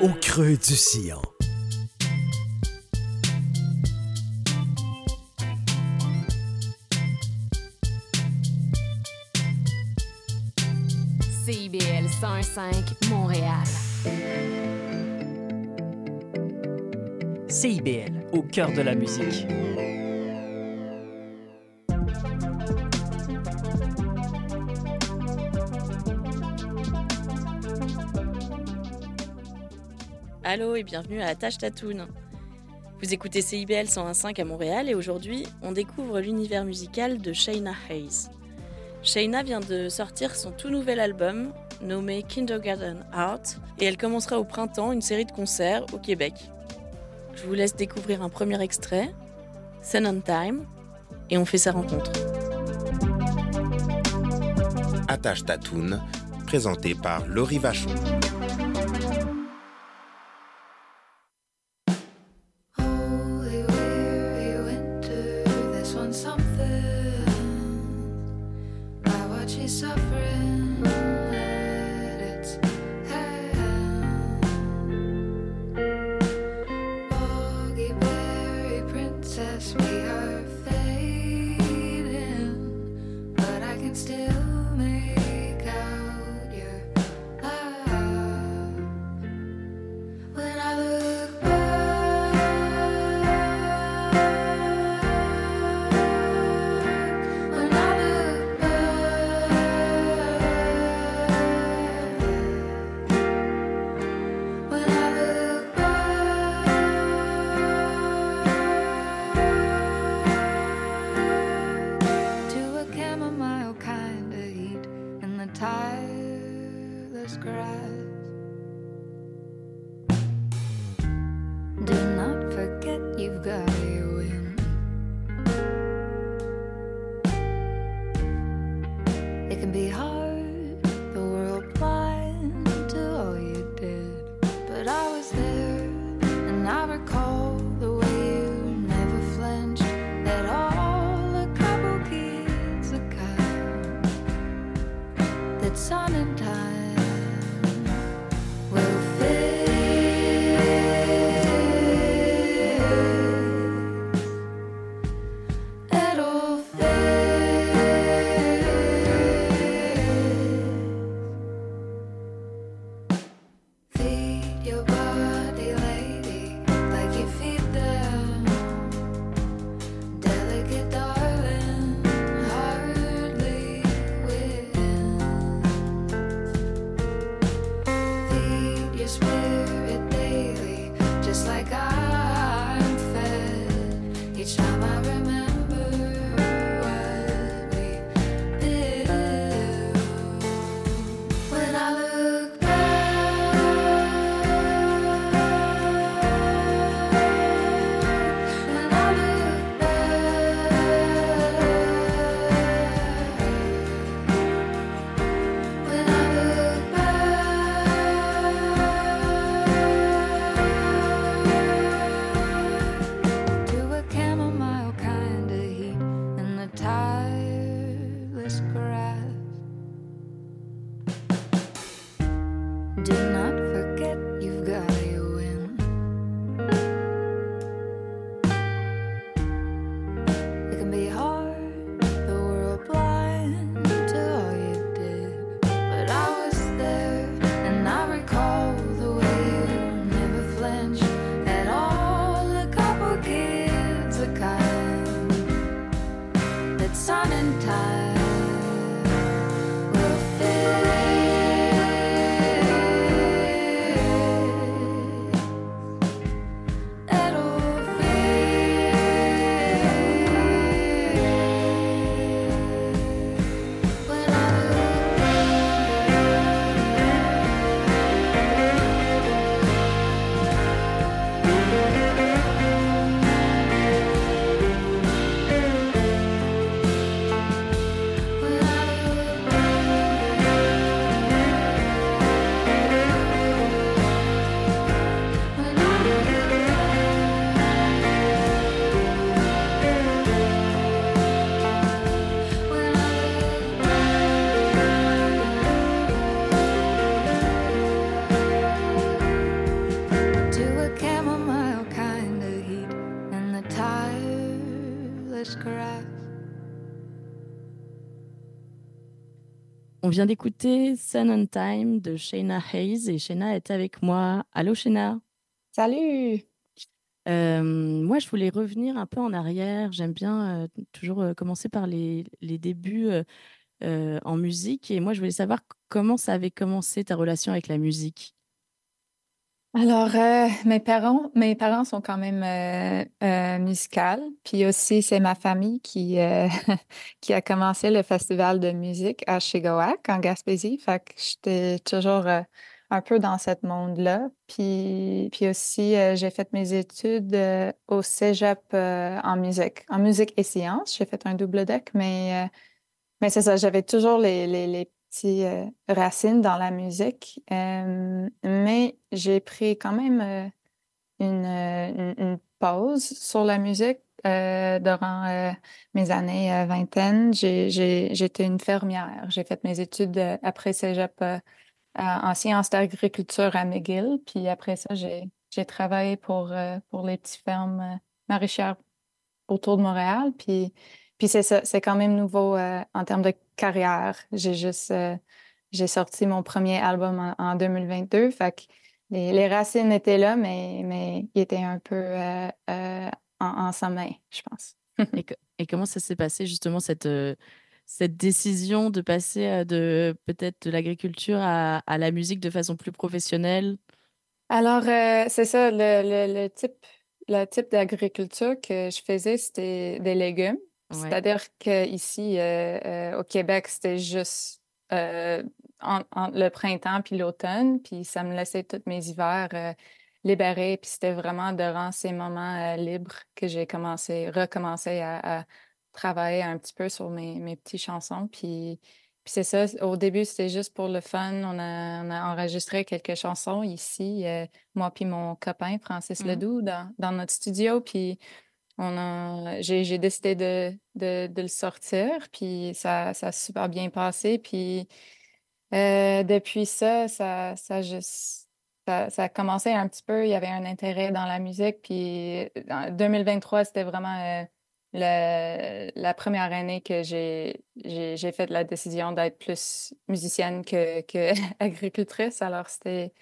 au creux du sillon. CIBL 105 Montréal. CIBL, au cœur de la musique. Allô et bienvenue à Attache Tatoon. Vous écoutez CIBL 101.5 à Montréal et aujourd'hui, on découvre l'univers musical de Shayna Hayes. Shayna vient de sortir son tout nouvel album nommé Kindergarten Art et elle commencera au printemps une série de concerts au Québec. Je vous laisse découvrir un premier extrait, Sun on Time, et on fait sa rencontre. Attache Tatoon, présenté par Laurie Vachon. Tireless grass. Vient d'écouter Sun on Time de Shayna Hayes et Shayna est avec moi. Allô Shayna? Salut euh, Moi, je voulais revenir un peu en arrière. J'aime bien euh, toujours euh, commencer par les, les débuts en musique. Et moi, je voulais savoir comment ça avait commencé ta relation avec la musique? Alors, euh, mes parents, mes parents sont quand même euh, euh musicales. Puis aussi, c'est ma famille qui, euh, qui a commencé le festival de musique à Chigoac, en Gaspésie. Fait que j'étais toujours un peu dans ce monde-là. Puis, puis aussi, j'ai fait mes études au cégep en musique, en musique et sciences. J'ai fait un double deck, mais, mais c'est ça, j'avais toujours les euh, racines dans la musique, euh, mais j'ai pris quand même euh, une, pause sur la musique durant mes années vingtaine. J'étais une fermière. J'ai fait mes études après cégep en sciences d'agriculture à McGill, puis après ça, j'ai travaillé pour, pour les petites fermes maraîchères autour de Montréal, puis puis c'est c'est quand même nouveau en termes de carrière. J'ai juste, euh, j'ai sorti mon premier album en, 2022. Fait que les, racines étaient là, mais, mais ils étaient un peu euh, euh, en, sommeil, je pense. et, comment ça s'est passé justement cette, cette décision de passer de peut-être de l'agriculture à, à, la musique de façon plus professionnelle? Alors, c'est ça, le, le, le, type, le type d'agriculture que je faisais, c'était des légumes. C'est-à-dire qu'ici, euh, euh, au Québec, c'était juste euh, le printemps puis l'automne, puis ça me laissait tous mes hivers libérés, puis c'était vraiment durant ces moments libres que j'ai commencé, recommencé à, travailler un petit peu sur mes, mes petites chansons, puis, puis c'est ça, au début, c'était juste pour le fun. On a, enregistré quelques chansons ici, moi puis mon copain Francis mmh. Ledoux, dans, dans notre studio, puis on a, j'ai, décidé de, de, le sortir, puis ça, ça a super bien passé. Puis euh, depuis ça, ça, ça, juste, ça, a commencé un petit peu. Il y avait un intérêt dans la musique. Puis en 2023, c'était vraiment euh, la première année que j'ai, j'ai, fait la décision d'être plus musicienne que, que. Alors c'était,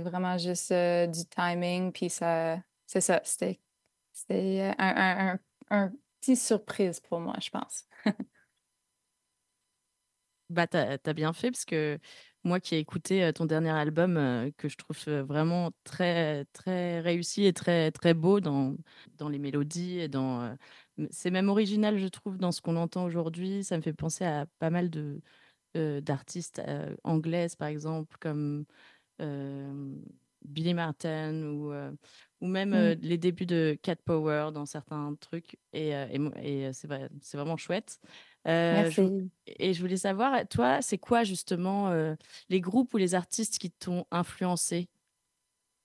vraiment juste euh, du timing. Puis ça, c'est ça, c'était c'est euh, un, un, un, petit surprise pour moi, je pense. bah, t'as as bien fait parce que moi qui ai écouté ton dernier album, que je trouve vraiment très, très réussi et très, très beau dans, dans les mélodies dans. c'est même original, je trouve, dans ce qu'on entend aujourd'hui. Ça me fait penser à pas mal de d'artistes anglaises, par exemple, comme Billy Martin ou ou même mmh. les débuts de Cat Power dans certains trucs. Et, et, c'est, vrai, c'est vraiment chouette. Merci. et je voulais savoir, toi, c'est quoi justement les groupes ou les artistes qui t'ont influencé?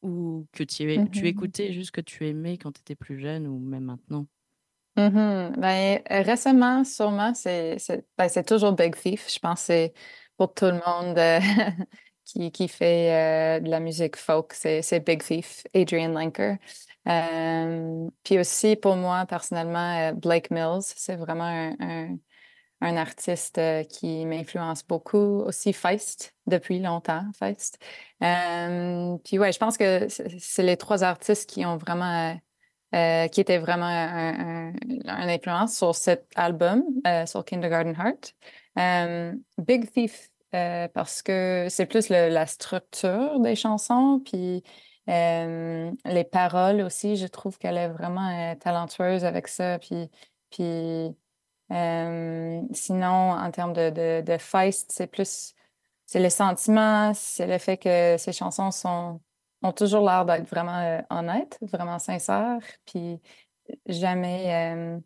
Ou que tu, tu mmh écoutais juste que tu aimais quand tu étais plus jeune ou même maintenant? Mmh ben, récemment, sûrement, c'est, c'est, ben, toujours Big Thief. Je pense que c'est pour tout le monde qui, fait euh, de la musique folk, c'est Big Thief, Adrian Lenker. Euh, puis aussi, pour moi, personnellement, euh, Blake Mills, c'est vraiment un, un, artiste qui m'influence beaucoup. Aussi Feist, depuis longtemps, Feist. puis ouais, je pense que c'est les trois artistes qui ont vraiment... qui étaient vraiment un, influence sur cet album, sur Kindergarten Heart. Big Thief euh, parce que c'est plus la structure des chansons, puis euh, les paroles aussi, je trouve qu'elle est vraiment euh, talentueuse avec ça. Puis, puis sinon, en termes de, de, de feist, c'est plus c'est le sentiment, c'est le fait que ces chansons sont, ont toujours l'air d'être vraiment honnêtes, vraiment sincères, puis jamais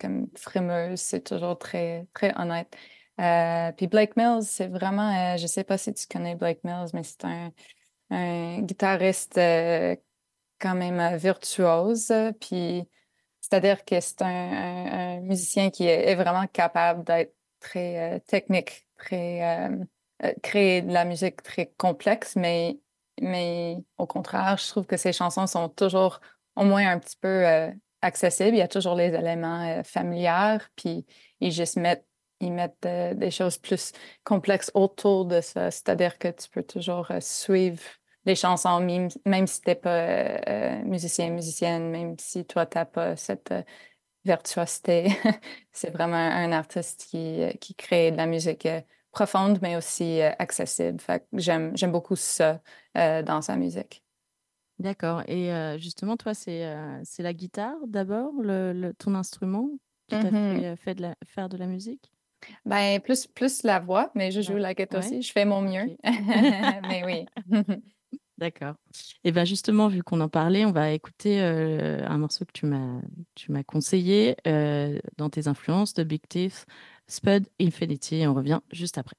comme frimeuses, c'est toujours très, très honnête. Euh, puis Blake Mills, c'est vraiment, euh, je sais pas si tu connais Blake Mills, mais c'est un, guitariste euh, quand même virtuose. Puis c'est-à-dire que c'est un, musicien qui est, vraiment capable d'être très technique, très créer de la musique très complexe, mais, mais au contraire, je trouve que ses chansons sont toujours au moins un petit peu accessibles. Il y a toujours les éléments familiers, puis ils juste mettent ils mettent euh, des choses plus complexes autour de ça. C'est-à-dire que tu peux toujours euh, suivre les chansons, même, même si tu n'es pas euh, musicien, musicienne, même si toi, tu n'as pas cette euh, virtuosité. C'est vraiment un artiste qui, qui crée de la musique profonde, mais aussi accessible. Fait j'aime, beaucoup ça euh, dans sa musique. D'accord. Et justement, toi, c'est la guitare d'abord, le, le- ton instrument qui t'a Mhm. fait, euh, fait de la- faire de la musique? Ben, plus, plus la voix, mais je joue Ouais. la guitare Ouais. aussi. Je fais mon mieux. Mais oui. D'accord. Et bien justement, vu qu'on en parlait, on va écouter euh, un morceau que tu m'as tu m'as conseillé euh, dans tes influences de Big Thief, Spud Infinity. Et on revient juste après.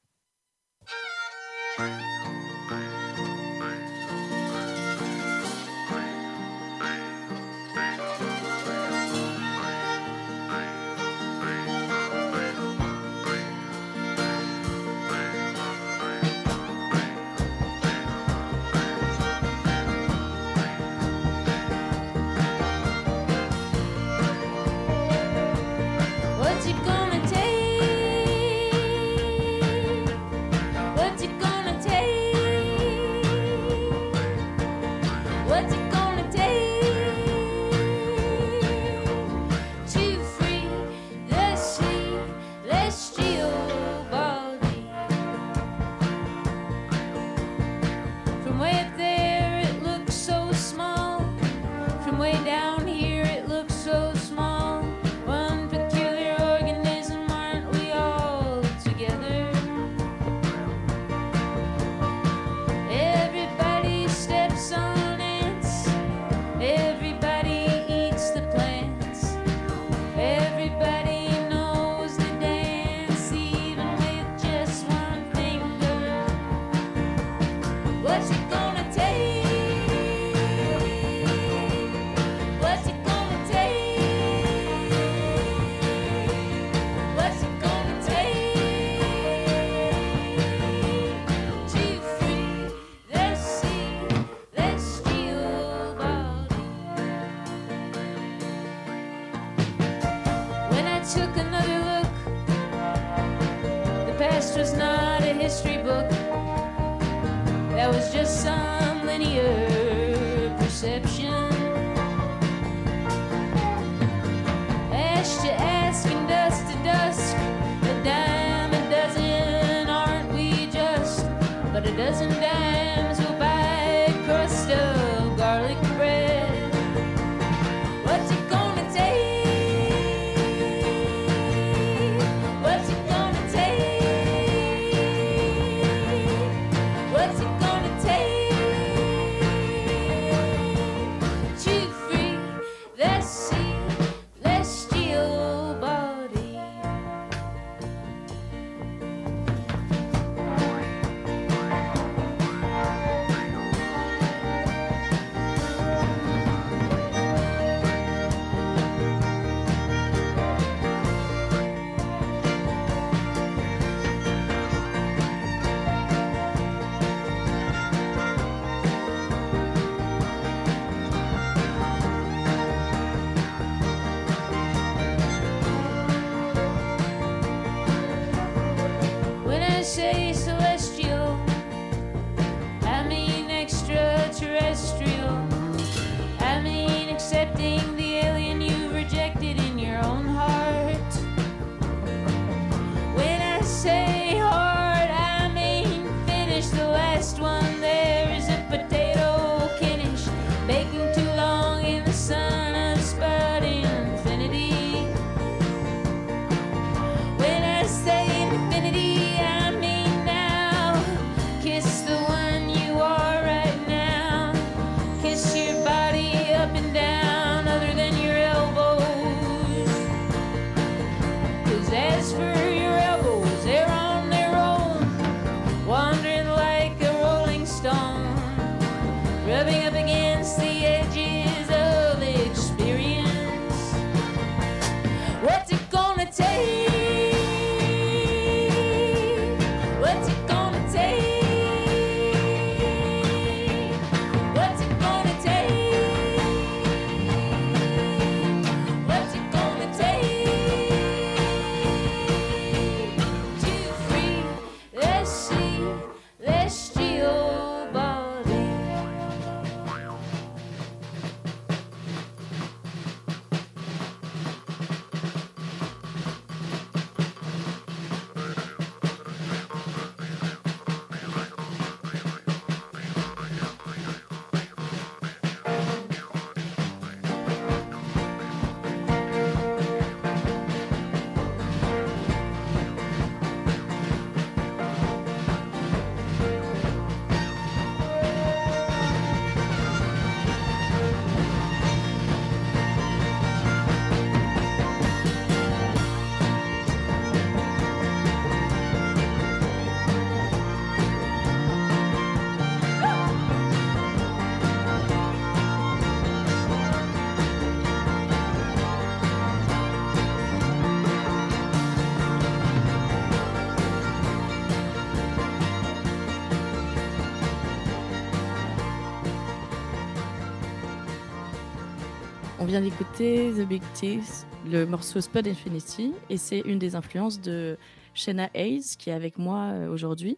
Vient d'écouter The Big Teeth, le morceau Spud Infinity, et c'est une des influences de Shena Hayes qui est avec moi euh, aujourd'hui.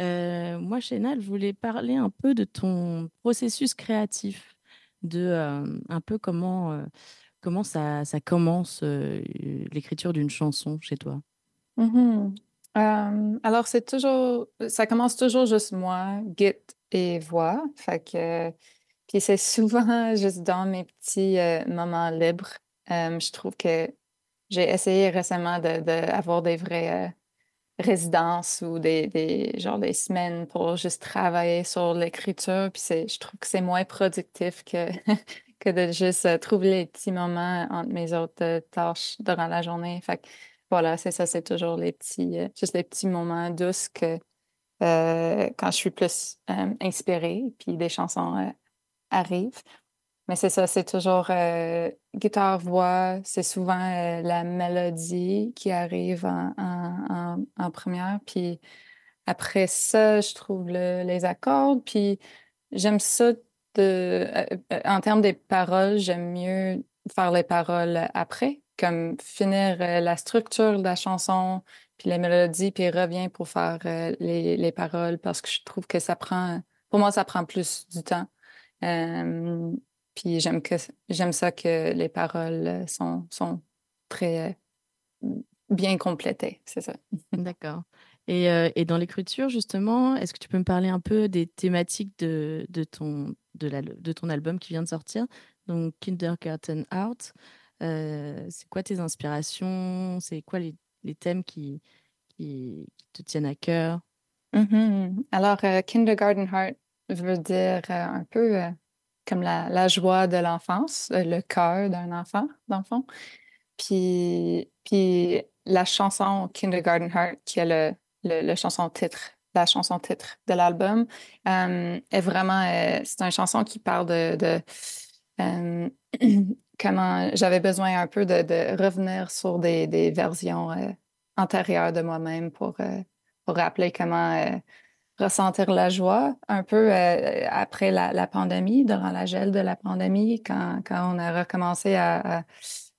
Euh, moi, Shena, je voulais parler un peu de ton processus créatif, de euh, un peu comment, comment ça, ça commence l'écriture d'une chanson chez toi. Mhm. Euh, alors, c'est toujours, ça commence toujours juste moi, git et voix. Fait puis c'est souvent juste dans mes petits euh, moments libres. Euh, je trouve que j'ai essayé récemment de, de avoir des vraies euh, résidences ou des, des, genre des semaines pour juste travailler sur l'écriture. Puis je trouve que c'est moins productif que, que de juste trouver les petits moments entre mes autres tâches durant la journée. Fait que voilà, c'est ça, c'est toujours les petits, juste les petits moments douces que quand je suis plus inspirée, puis des chansons arrivent. Mais c'est ça, c'est toujours euh, guitare-voix, c'est souvent euh, la mélodie qui arrive en, en, en, première. Puis après ça, je trouve le- les accords. Puis j'aime ça euh, en termes des paroles, j'aime mieux faire les paroles après, comme finir la structure de la chanson, puis les mélodies, puis revient pour faire les, les paroles parce que je trouve que ça prend, pour moi, ça prend plus du temps. Euh, puis j'aime que j'aime ça que les paroles sont, sont très euh, bien complétées, c'est ça. D'accord. Et, euh, et dans l'écriture, justement, est-ce que tu peux me parler un peu des thématiques de, de, ton, de, la- de ton album qui vient de sortir, donc Kindergarten Out Euh, C'est quoi tes inspirations? C'est quoi les, les thèmes qui, qui, qui te tiennent à cœur? Mhm. Alors, euh, Kindergarten Heart veut dire euh, un peu euh, comme la, la joie de l'enfance, euh, le cœur d'un enfant, dans le fond. Puis, puis la chanson Kindergarten Heart, qui est le, le, chanson titre, la chanson titre de l'album, est vraiment, c'est une chanson qui parle de, de comment j'avais besoin un peu de, de revenir sur des, des versions antérieures de moi-même pour, pour rappeler comment ressentir la joie un peu euh, après la, pandémie, durant la gel de la pandémie, quand, quand on a recommencé à,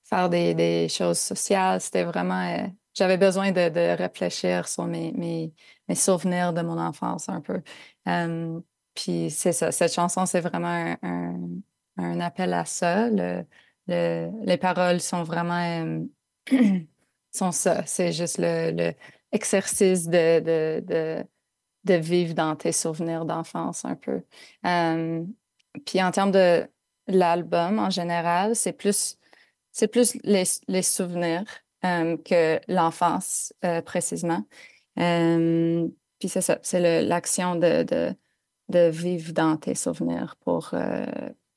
faire des, choses sociales. C'était vraiment... euh, j'avais besoin de, réfléchir sur mes, mes, souvenirs de mon enfance un peu. Euh, puis c'est ça, cette chanson, c'est vraiment un, appel à ça. Le, le- les paroles sont vraiment... sont ça, c'est juste le, de, de vivre dans tes souvenirs d'enfance un peu. Euh, puis en termes de l'album en général, c'est plus, c'est plus les, les souvenirs euh, que l'enfance euh, précisément. Puis c'est c'est l'action de, de, de vivre dans tes souvenirs pour,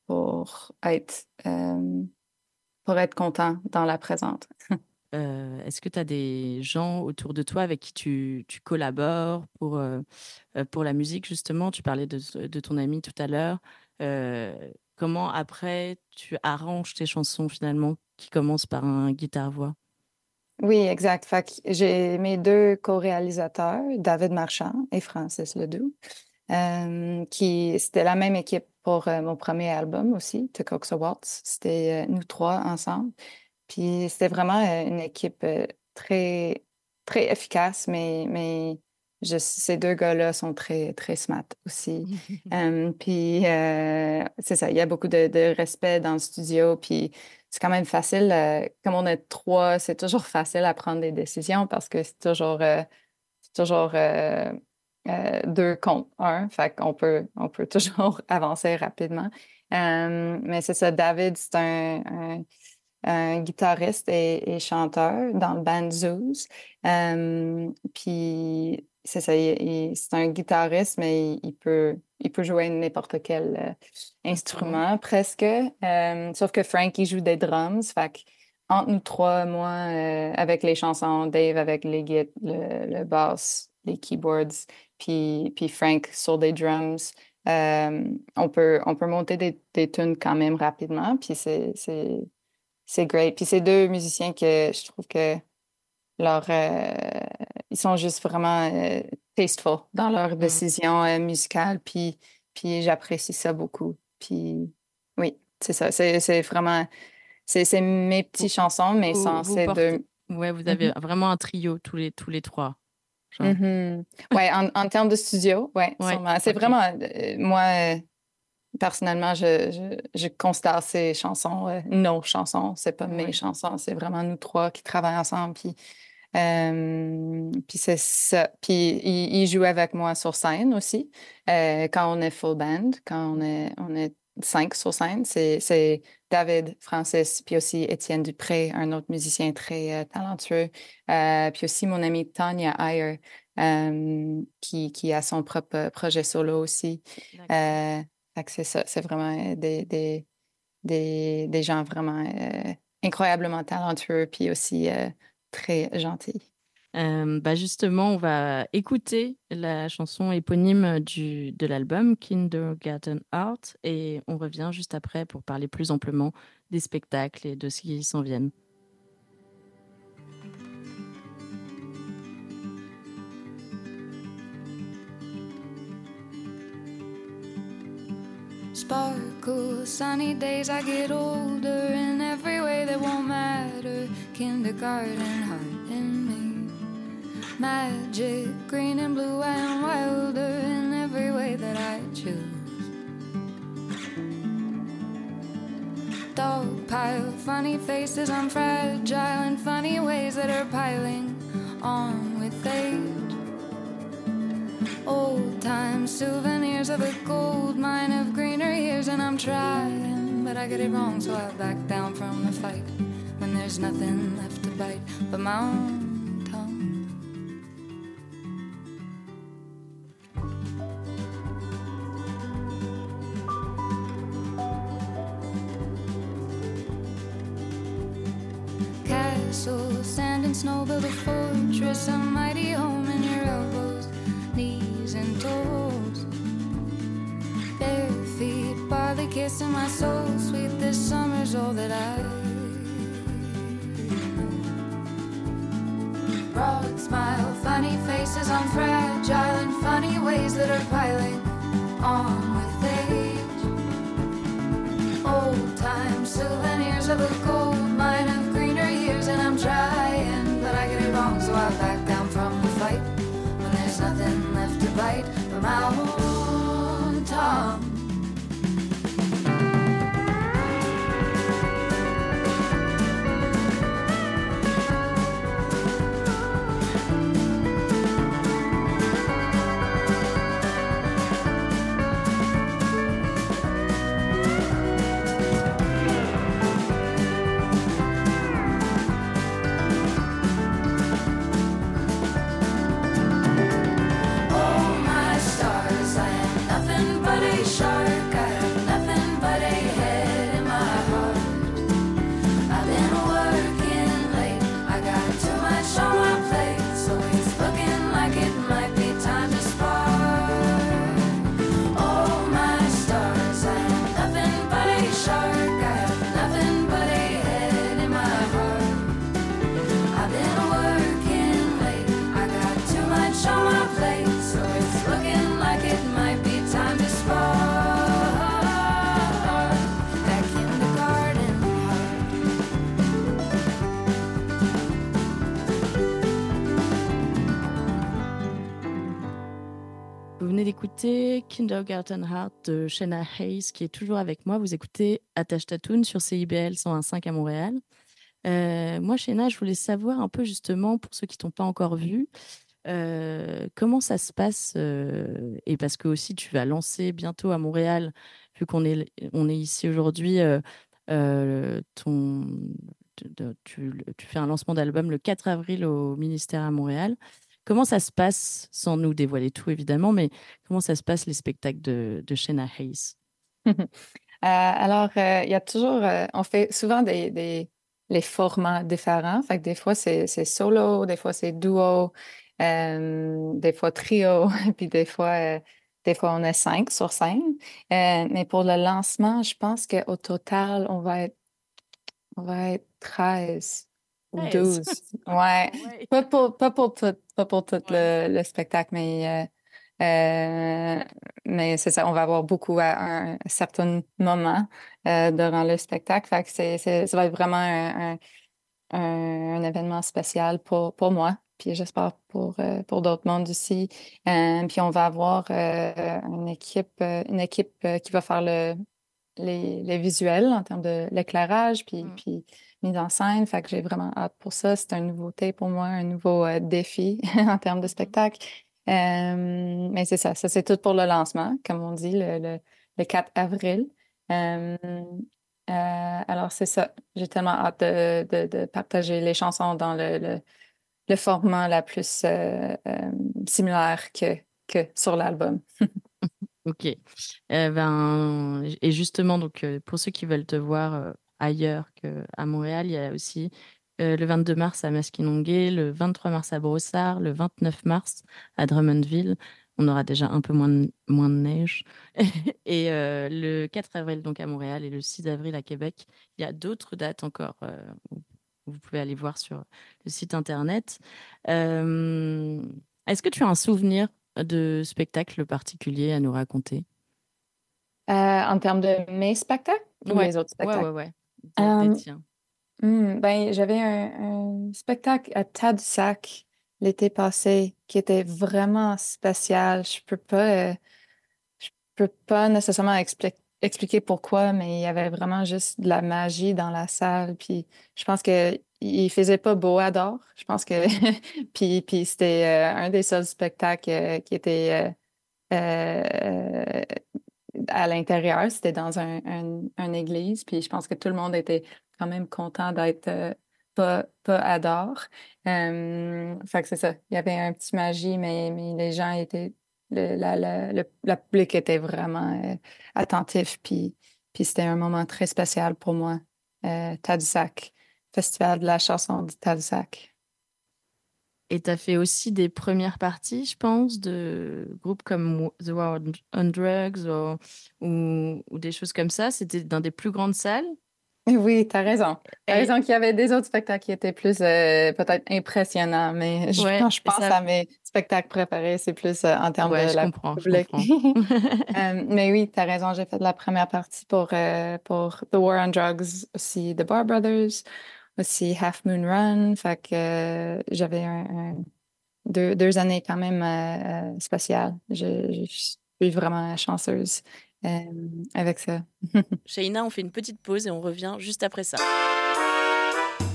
pour être, pour être content dans la présente. Euh, Est-ce que tu as des gens autour de toi avec qui tu, collabores pour, euh, euh, pour la musique, justement? Tu parlais de, ton ami tout à l'heure. Comment après tu arranges tes chansons finalement qui commencent par un guitare-voix? Oui, exact. J'ai mes deux co-réalisateurs, David Marchand et Francis Ledoux, qui c'était la même équipe pour mon premier album aussi, The Cox Waltz. C'était nous trois ensemble. Puis c'était vraiment une équipe très, très efficace, mais, mais je- ces deux gars-là sont très, très smart aussi. Puis euh, c'est ça, il y a beaucoup de, de respect dans le studio, puis c'est quand même facile, euh, comme on est trois, c'est toujours facile à prendre des décisions parce que c'est toujours, euh, c'est toujours deux contre un, fait qu'on peut, on peut toujours avancer rapidement. Mais c'est ça, David, c'est un, un, un guitariste et, et chanteur dans le band Zeus. Euh, puis c'est ça, c'est un guitariste, mais il, il peut, il peut jouer n'importe quel euh, instrument presque. Euh, sauf que Frank, il joue des drums. Fait que entre nous trois, moi, euh, avec les chansons, Dave avec les guides, le, le bass, les keyboards, puis, puis Frank sur des drums. euh, on peut, on peut monter des, des tunes quand même rapidement, puis c'est, c'est, great. Puis c'est deux musiciens que je trouve que leur, euh, ils sont juste vraiment euh, tasteful dans leurs décisions euh, musicales, puis, puis j'apprécie ça beaucoup. Puis oui, c'est ça. C'est c'est vraiment. C'est c'est mes petites chansons, mais Vous- sans vous ces portez- deux. Ouais, vous avez vraiment un trio tous les tous les trois. Mhm. Ouais, en, en termes de studio, ouais. C'est vraiment, euh, moi, personnellement, je, je, je considère ces chansons euh, nos chansons. C'est pas mes chansons, c'est vraiment nous trois qui travaillons ensemble. Puis, euh, puis c'est ça. Puis il, il joue avec moi sur scène aussi. Euh, quand on est full band, quand on est, on est cinq sur scène, c'est, c'est David, Francis, puis aussi Étienne Dupré, un autre musicien très talentueux. Puis aussi mon amie Tanya Ayer, qui, qui a son propre projet solo aussi. C'est ça, c'est vraiment euh, des, des, des, des gens vraiment euh, incroyablement talentueux, puis aussi euh, très gentils. Bah justement, on va écouter la chanson éponyme du, de l'album Kindergarten Art et on revient juste après pour parler plus amplement des spectacles et de ce qui s'en viennent. Sparkle, sunny days, I get older in every way that won't matter. Kindergarten heart in me. Magic, green and blue, I am wilder in every way that I choose. Dog pile, funny faces, I'm fragile in funny ways that are piling on with age. Old time souvenirs of a gold mine of greener years, and I'm trying, but I get it wrong, so I back down from the fight when there's nothing left to bite but my own tongue. Sand and snow, build a barley kissing my soul, sweet this summer's all that I. Broad smile, funny faces, I'm fragile in funny ways that are piling on with age. Old time souvenirs of a gold mine of greener years, and I'm trying, but I get it wrong, so I back down from the fight when there's nothing left to bite but my own d'écouter Kindergarten Heart de Shanna Hayes qui est toujours avec moi. Vous écoutez Attache Tatoune sur CIBL 101.5 à Montréal. Euh, moi, Shanna, je voulais savoir un peu justement, pour ceux qui t'ont pas encore vu, euh, comment ça se passe euh, et parce que aussi tu vas lancer bientôt à Montréal, vu qu'on est, on est ici aujourd'hui, tu fais un lancement d'album le 4 avril au ministère à Montréal. Comment ça se passe, sans nous dévoiler tout évidemment, mais comment ça se passe les spectacles de, de Shanna Hayes? Euh, alors, euh, il y a toujours, euh, on fait souvent des, les formats différents. Fait des fois, c'est solo, des fois, c'est duo, des fois trio, puis des fois, des fois, on est cinq sur scène. Euh, mais pour le lancement, je pense qu'au total, on va être, on va être 13 ou 13. 12. Ouais. Pas pour, pas pour tout, pas pour tout le, le spectacle, mais euh, Euh, mais c'est ça, on va avoir beaucoup à un certain moment euh, durant le spectacle. Fait que c'est, c'est- ça va être vraiment un, un- événement spécial pour, pour moi. Puis j'espère pour, pour d'autres mondes aussi. Euh, puis on va avoir euh, une équipe, une équipe qui va faire le, les, les visuels en termes de l'éclairage, puis, Mm. puis mise en scène. Fait que j'ai vraiment hâte pour ça. C'est une nouveauté pour moi, un nouveau euh, défi en termes de spectacle. Euh, mais c'est ça, ça c'est tout pour le lancement, comme on dit, le, le, le 4 avril. Euh, alors c'est ça, j'ai tellement hâte de, de, de partager les chansons dans le, le, le format la plus similaire que, que sur l'album. Ok. Eh ben, et justement, donc, pour ceux qui veulent te voir ailleurs qu'à Montréal, il y a aussi euh, le 22 mars à Maskinongé, le 23 mars à Brossard, le 29 mars à Drummondville. On aura déjà un peu moins de, moins de neige. et euh, le 4 avril, donc à Montréal, et le 6 avril à Québec. Il y a d'autres dates encore. euh, vous pouvez aller voir sur le site internet. Euh, Est-ce que tu as un souvenir de spectacle particulier à nous raconter? En termes de mes spectacles ou Ouais, les autres spectacles? ouais, ouais. Hmm, ben, j'avais un, un spectacle à Tadoussac l'été passé qui était vraiment spécial. Je peux pas, euh, je peux pas nécessairement expli- expliquer pourquoi, mais il y avait vraiment juste de la magie dans la salle. Puis je pense que il faisait pas beau à Dor. Je pense que puis, puis c'était euh, un des seuls spectacles euh, qui était euh, à l'intérieur. C'était dans un, un- une église. Puis je pense que tout le monde était quand même content d'être euh, pas, pas à Dor. Fait que c'est ça. Il y avait un petit magie, mais, mais les gens étaient. Le, la, la, le, public était vraiment euh, attentif. Puis, puis c'était un moment très spécial pour moi. Euh, Tadoussac, Festival de la chanson du Tadoussac. Et tu as fait aussi des premières parties, je pense, de groupes comme The War on Drugs ou, ou, ou des choses comme ça. C'était dans des plus grandes salles. Oui, tu as raison. Tu as Et- raison qu'il y avait des autres spectacles qui étaient plus euh, peut-être impressionnants, mais je, Ouais, quand je pense ça- à mes spectacles préférés, c'est plus euh, en termes Ouais, de je la comprends, je public. Euh, mais oui, tu as raison, j'ai fait la première partie pour, euh, pour The War on Drugs, aussi The Bar Brothers, aussi Half Moon Run. Fait que euh, j'avais un, un- deux, deux années quand même euh, euh, spéciales. Je, je suis vraiment chanceuse euh, avec ça. Shaina, on fait une petite pause et on revient juste après ça.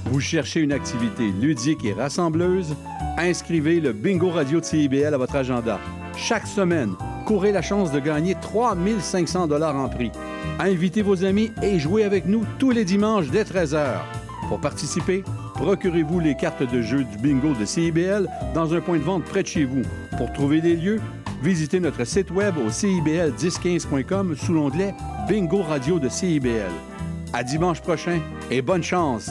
Vous cherchez une activité ludique et rassembleuse? Inscrivez le Bingo Radio de CIBL à votre agenda. Chaque semaine, courez la chance de gagner 3500 dollars en prix. Invitez vos amis et jouez avec nous tous les dimanches dès 13h. Pour participer, procurez-vous les cartes de jeu du bingo de CIBL dans un point de vente près de chez vous. Pour trouver des lieux, visitez notre site web au cibl1015.com sous l'onglet Bingo Radio de CIBL. À dimanche prochain et bonne chance!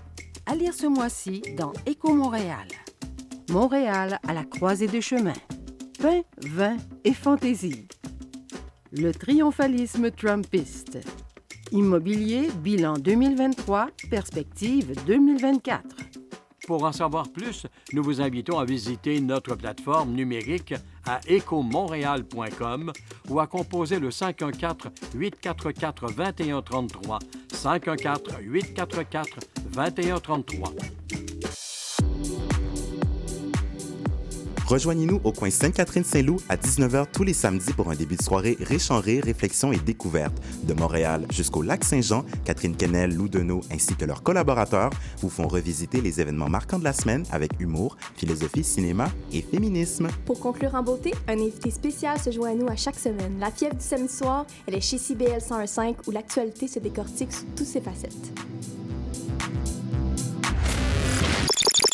À lire ce mois-ci dans Éco Montréal. Montréal à la croisée des chemins. Pain, vin et fantaisie. Le triomphalisme trumpiste. Immobilier, bilan 2023, perspective 2024. Pour en savoir plus, nous vous invitons à visiter notre plateforme numérique à écomontréal.com ou à composer le 514-844-2133, 514-844-2133. Rejoignez-nous au coin Sainte-Catherine-Saint-Loup à 19h tous les samedis pour un début de soirée riche en rire, réflexion et découverte. De Montréal jusqu'au lac Saint-Jean, Catherine Kennel, Lou Deneau ainsi que leurs collaborateurs vous font revisiter les événements marquants de la semaine avec humour, philosophie, cinéma et féminisme. Pour conclure en beauté, un invité spécial se joint à nous à chaque semaine. La fièvre du samedi soir, elle est chez CBL 101.5 où l'actualité se décortique sous toutes ses facettes.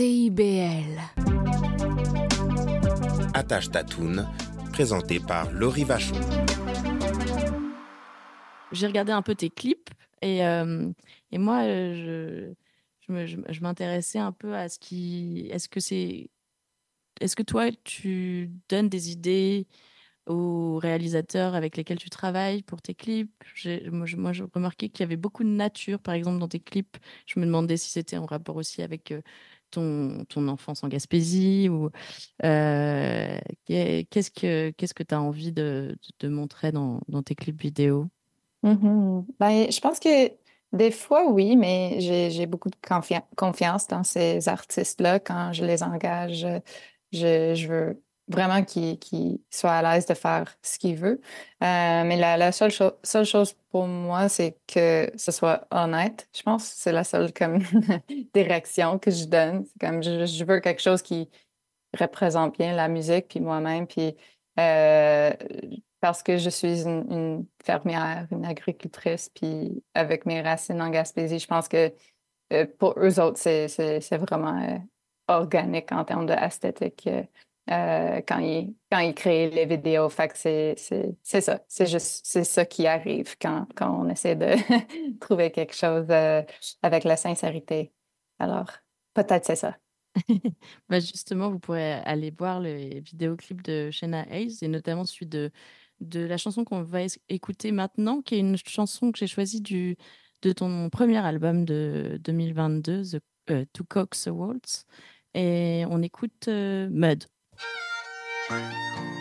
CIBL. Attache ta toune, présenté par Laurie Vachon. J'ai regardé un peu tes clips et, euh, et moi, euh, je, je me- je, je m'intéressais un peu à ce qui. Est-ce que c'est. Est-ce que toi, tu donnes des idées aux réalisateurs avec lesquels tu travailles pour tes clips? J'ai- Moi, je- moi, j'ai remarqué qu'il y avait beaucoup de nature, par exemple, dans tes clips. Je me demandais si c'était en rapport aussi avec euh, ton, ton enfance en Gaspésie ou euh, qu'est- qu'est-ce que qu'est-ce que tu as envie de, de montrer dans, dans tes clips vidéo? Mhm. Ben, je pense que des fois, oui, mais j'ai, beaucoup de confia- confiance dans ces artistes-là. Quand je les engage, je, je veux vraiment qu'ils, qu'ils soient à l'aise de faire ce qu'ils veulent. Euh, mais la, la seule, cho- seule chose pour moi, c'est que ce soit honnête. Je pense que c'est la seule comme direction que je donne. Comme je, je veux quelque chose qui représente bien la musique, puis moi-même, puis euh, parce que je suis une, fermière, une agricultrice, puis avec mes racines en Gaspésie, je pense que euh, pour eux autres, c'est, vraiment organique en termes d'esthétique euh, euh, quand, ils, quand ils créent les vidéos. Fait c'est, ça. C'est juste c'est ça qui arrive quand, quand on essaie de trouver quelque chose euh, avec la sincérité. Alors, peut-être c'est ça. Bah, justement, vous pourrez aller voir les vidéoclips de Shayna Hayes et notamment celui de, de la chanson qu'on va écouter maintenant, qui est une chanson que j'ai choisie du, de ton premier album de 2022, The, euh, Cocks a Waltz. Et on écoute euh, Mud. What's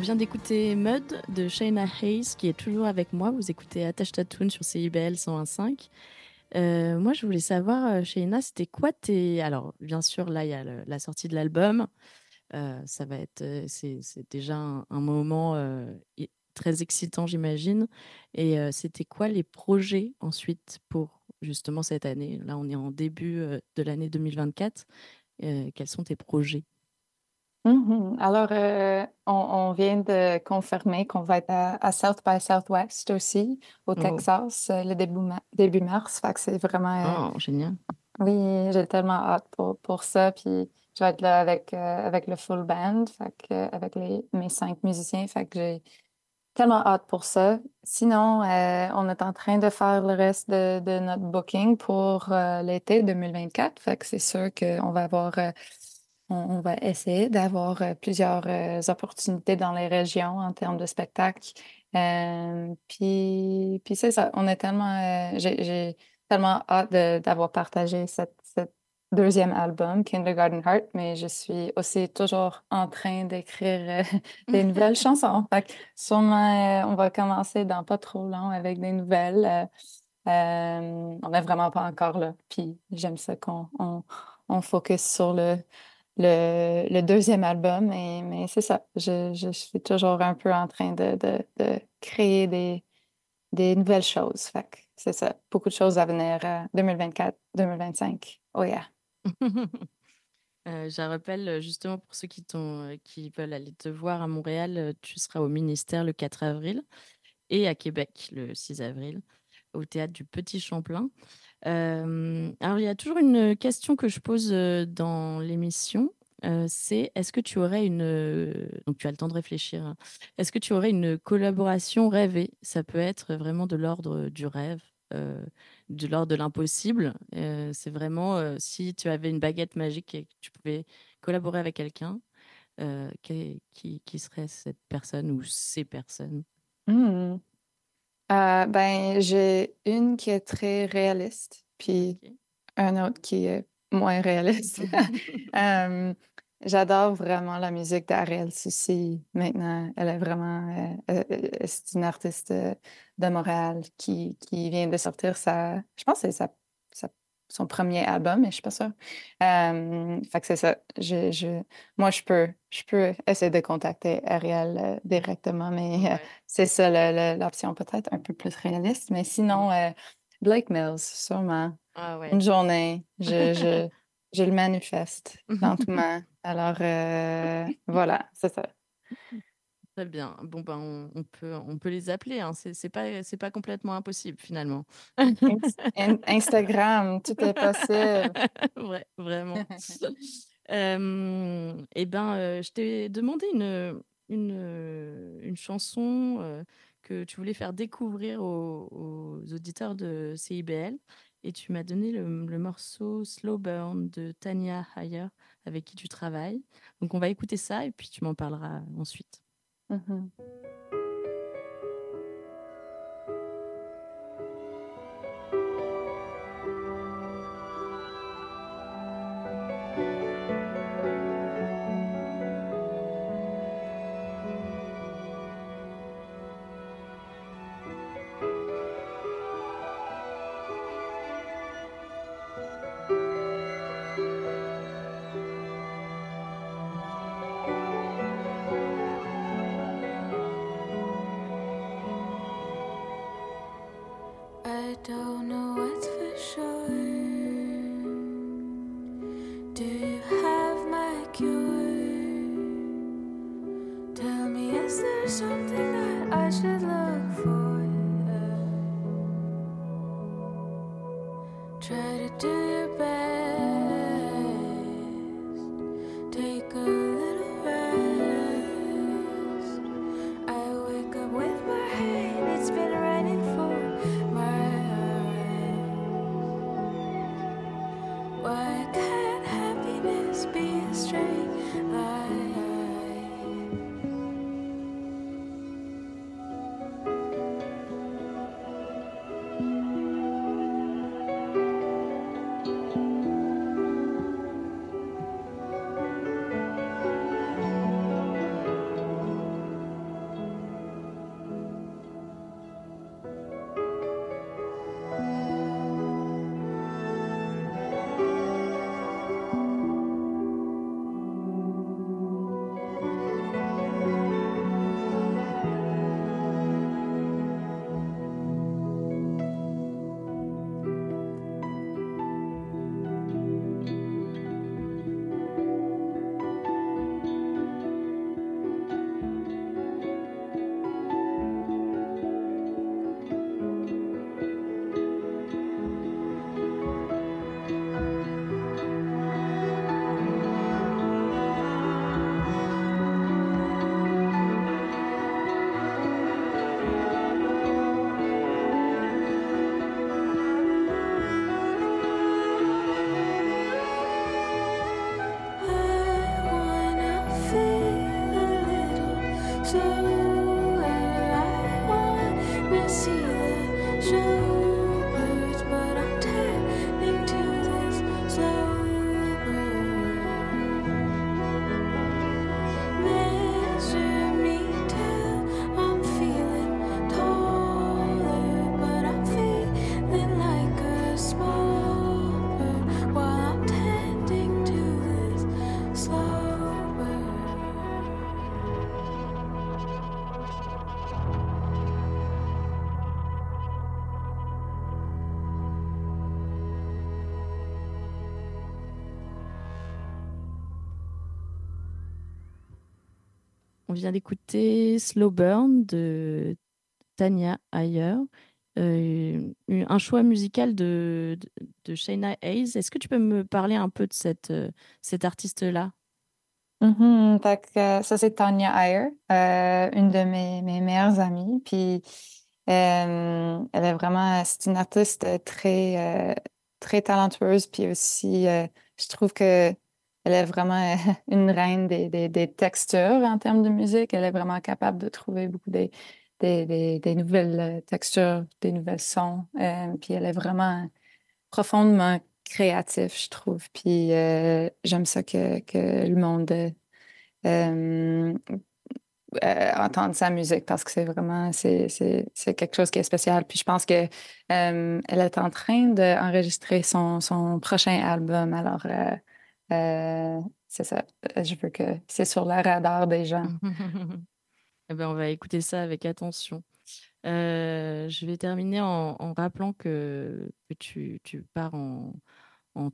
vient d'écouter Mud de Shayna Hayes, qui est toujours avec moi. Vous écoutez Attache Tatoon sur CIBL 101.5. Euh, moi, je voulais savoir, euh, Shayna, c'était quoi tes... Alors, bien sûr, là, il y a la sortie de l'album. Euh, ça va être... C'est déjà un, moment très excitant, j'imagine. Et c'était quoi les projets ensuite pour justement cette année? Là, on est en début de l'année 2024. Euh, quels sont tes projets? Mhm. Alors, euh, on, on vient de confirmer qu'on va être à, à South by Southwest aussi, au Oh. Texas, euh, le début, ma- début mars. Fait que c'est vraiment. euh, Oh, génial. oui, j'ai tellement hâte pour, pour ça. Puis, je vais être là avec, euh, avec le full band, fait que, euh, avec les, mes cinq musiciens. Fait que j'ai tellement hâte pour ça. Sinon, euh, on est en train de faire le reste de, de notre booking pour l'été 2024. Fait que c'est sûr qu'on va avoir. On, on va essayer d'avoir euh, plusieurs euh, opportunités dans les régions en termes de spectacles. Euh, puis, puis c'est ça, on est tellement, j'ai, tellement hâte d'avoir partagé cette, cette deuxième album, Kindergarten Heart, mais je suis aussi toujours en train d'écrire euh, des nouvelles chansons. Fait que sûrement, euh, on va commencer dans pas trop long avec des nouvelles. euh, on n'est vraiment pas encore là. Puis j'aime ça qu'on on, on focus sur le, le, le deuxième album. Et, mais c'est ça, je, je suis toujours un peu en train de, de, de créer des, des nouvelles choses. C'est ça, beaucoup de choses à venir euh, 2024, 2025. Oh yeah. Euh, je rappelle euh, justement pour ceux qui, euh, qui veulent aller te voir à Montréal, euh, tu seras au ministère le 4 avril et à Québec le 6 avril au théâtre du Petit Champlain. Euh, alors il y a toujours une question que je pose euh, dans l'émission, euh, c'est est-ce que tu aurais une... Donc tu as le temps de réfléchir. hein. Est-ce que tu aurais une collaboration rêvée? Ça peut être vraiment de l'ordre du rêve. de l'ordre de l'impossible. C'est vraiment si tu avais une baguette magique et que tu pouvais collaborer avec quelqu'un, qui, qui, serait cette personne ou ces personnes? Hmm. Euh, ben, j'ai une qui est très réaliste, puis un autre qui est moins réaliste. J'adore vraiment la musique d'Ariel Soucy maintenant. Elle est vraiment, euh, euh, c'est une artiste de Montréal qui, qui vient de sortir sa, je pense que c'est sa, sa- son premier album, mais je suis pas sûre. Euh, fait que c'est ça. Je, je, moi, je peux, je peux essayer de contacter Ariel euh, directement, mais euh, c'est ça l'option peut-être un peu plus réaliste. Mais sinon, euh, Blake Mills, sûrement. Ah ouais. Une journée, je, je, je le manifeste lentement. Alors, voilà, c'est ça. Très bien. Bon, ben, on, on peut, on peut les appeler. Hein. C'est pas, c'est pas complètement impossible, finalement. Ins- In- Instagram, tout est possible. Vrai, vraiment. Euh, eh ben, euh, je t'ai demandé une, une, une chanson euh, que tu voulais faire découvrir aux, aux auditeurs de CIBL et tu m'as donné le, le morceau Slow Burn de Tania Hayer avec qui tu travailles. Donc, on va écouter ça et puis tu m'en parleras ensuite. 嗯哼。On vient d'écouter Slow Burn de Tanya Ayer, euh, un choix musical de, de, Shayna Hayes. Est-ce que tu peux me parler un peu de cette, euh, artiste-là? Mhm, que, euh, ça, c'est Tanya Ayer, une de mes, meilleures amies. Puis, elle est vraiment, c'est une artiste très, très talentueuse. Puis aussi, je trouve que elle est vraiment une reine des, des, des textures en termes de musique. Elle est vraiment capable de trouver beaucoup des, des, des, nouvelles textures, des nouvelles sons. Euh, puis elle est vraiment profondément créatif, je trouve. Puis euh, j'aime ça que, que le monde euh, euh, entende sa musique parce que c'est vraiment c'est, c'est quelque chose qui est spécial. Puis je pense que elle est en train d'enregistrer son, son prochain album. Alors c'est ça. Je veux que c'est sur le radar des gens. Eh ben, on va écouter ça avec attention. Euh, je vais terminer en, rappelant que, tu, pars en,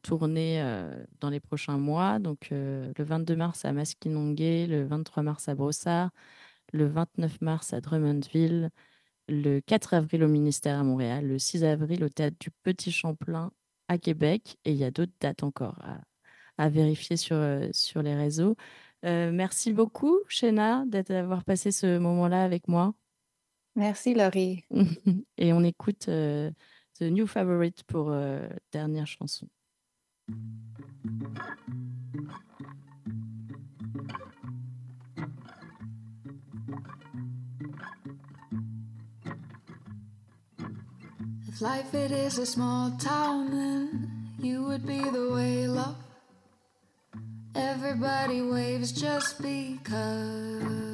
tournée euh, dans les prochains mois. Donc, euh, le 22 mars à Maskinongé, le 23 mars à Brossard, le 29 mars à Drummondville, le 4 avril au ministère à Montréal, le 6 avril au théâtre du Petit Champlain à Québec. Et il y a d'autres dates encore à vérifier sur, sur les réseaux. merci beaucoup, Shena, d'avoir passé ce moment-là avec moi. Merci, Laurie. Et on écoute The New Favorite pour dernière chanson. If life it is a small town, then you would be the way love. Everybody waves just because.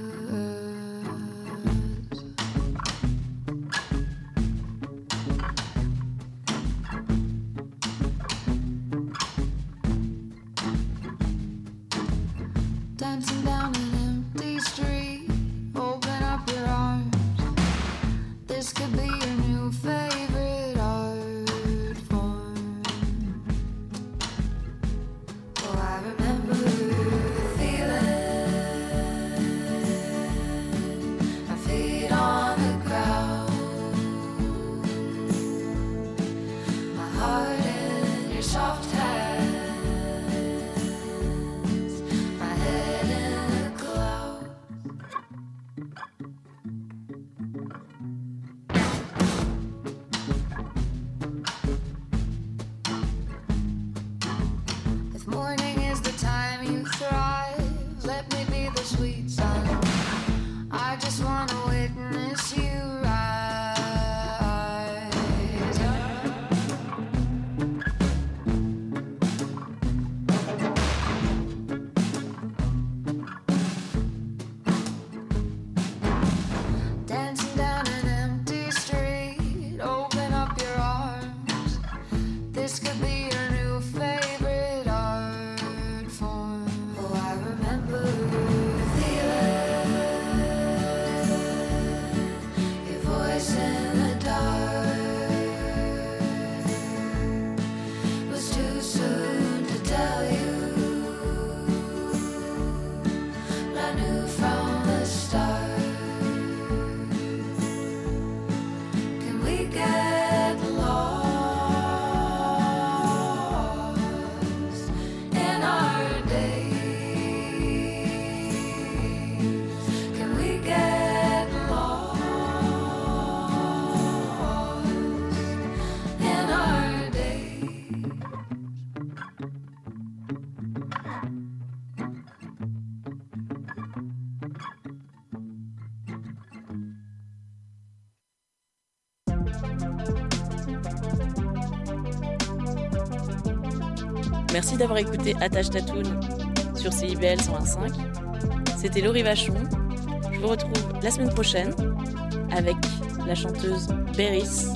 Merci d'avoir écouté Attache Tatoon sur CIBL 101.5. C'était Laurie Vachon. Je vous retrouve la semaine prochaine avec la chanteuse Beris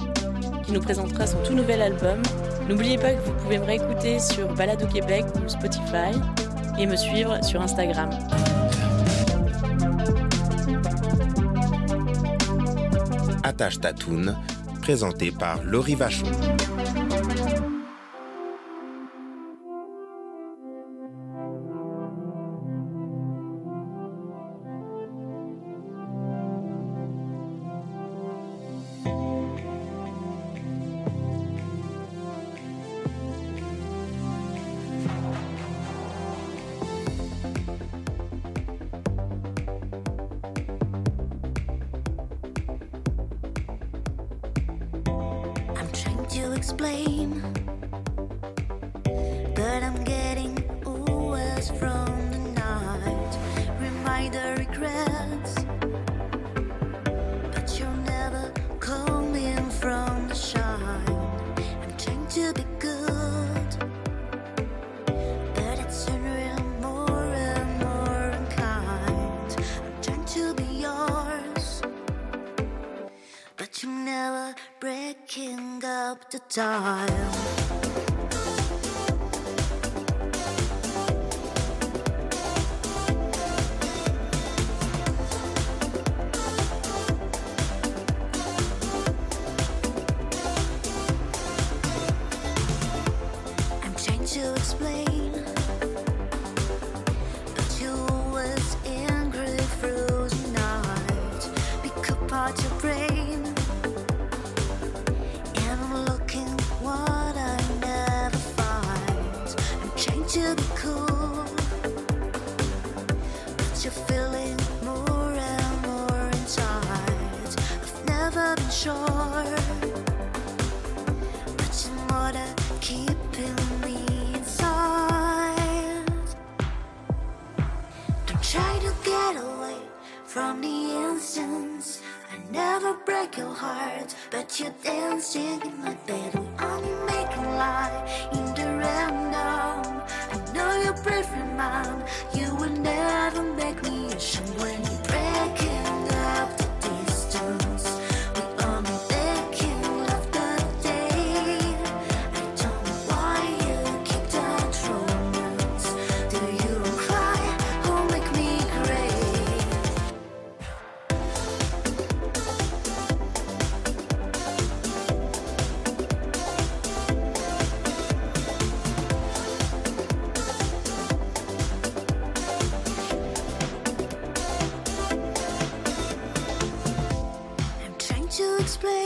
qui nous présentera son tout nouvel album. N'oubliez pas que vous pouvez me réécouter sur Balado Québec ou Spotify et me suivre sur Instagram. Attache Tatoune, présenté par Laurie Vachon. Up the explain,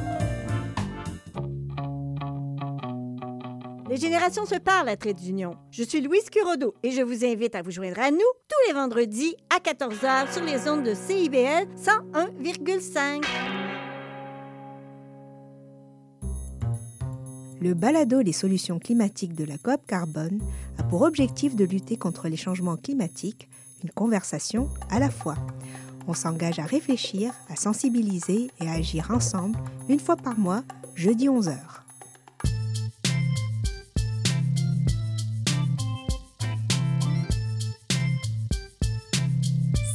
Générations se parlent à Trait d'Union. Je suis Louise Curodo et je vous invite à vous joindre à nous tous les vendredis à 14h sur les ondes de CIBL 101,5. Le balado Les solutions climatiques de la COP Carbone a pour objectif de lutter contre les changements climatiques, une conversation à la fois. On s'engage à réfléchir, à sensibiliser et à agir ensemble une fois par mois, jeudi 11h.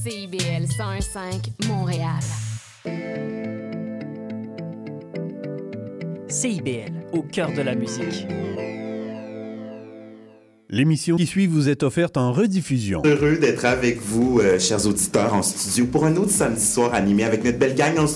CIBL 101.5 Montréal. CIBL, au cœur de la musique. L'émission qui suit vous est offerte en rediffusion. Heureux d'être avec vous, euh, chers auditeurs, en studio pour un autre samedi soir animé avec notre belle gang en studio.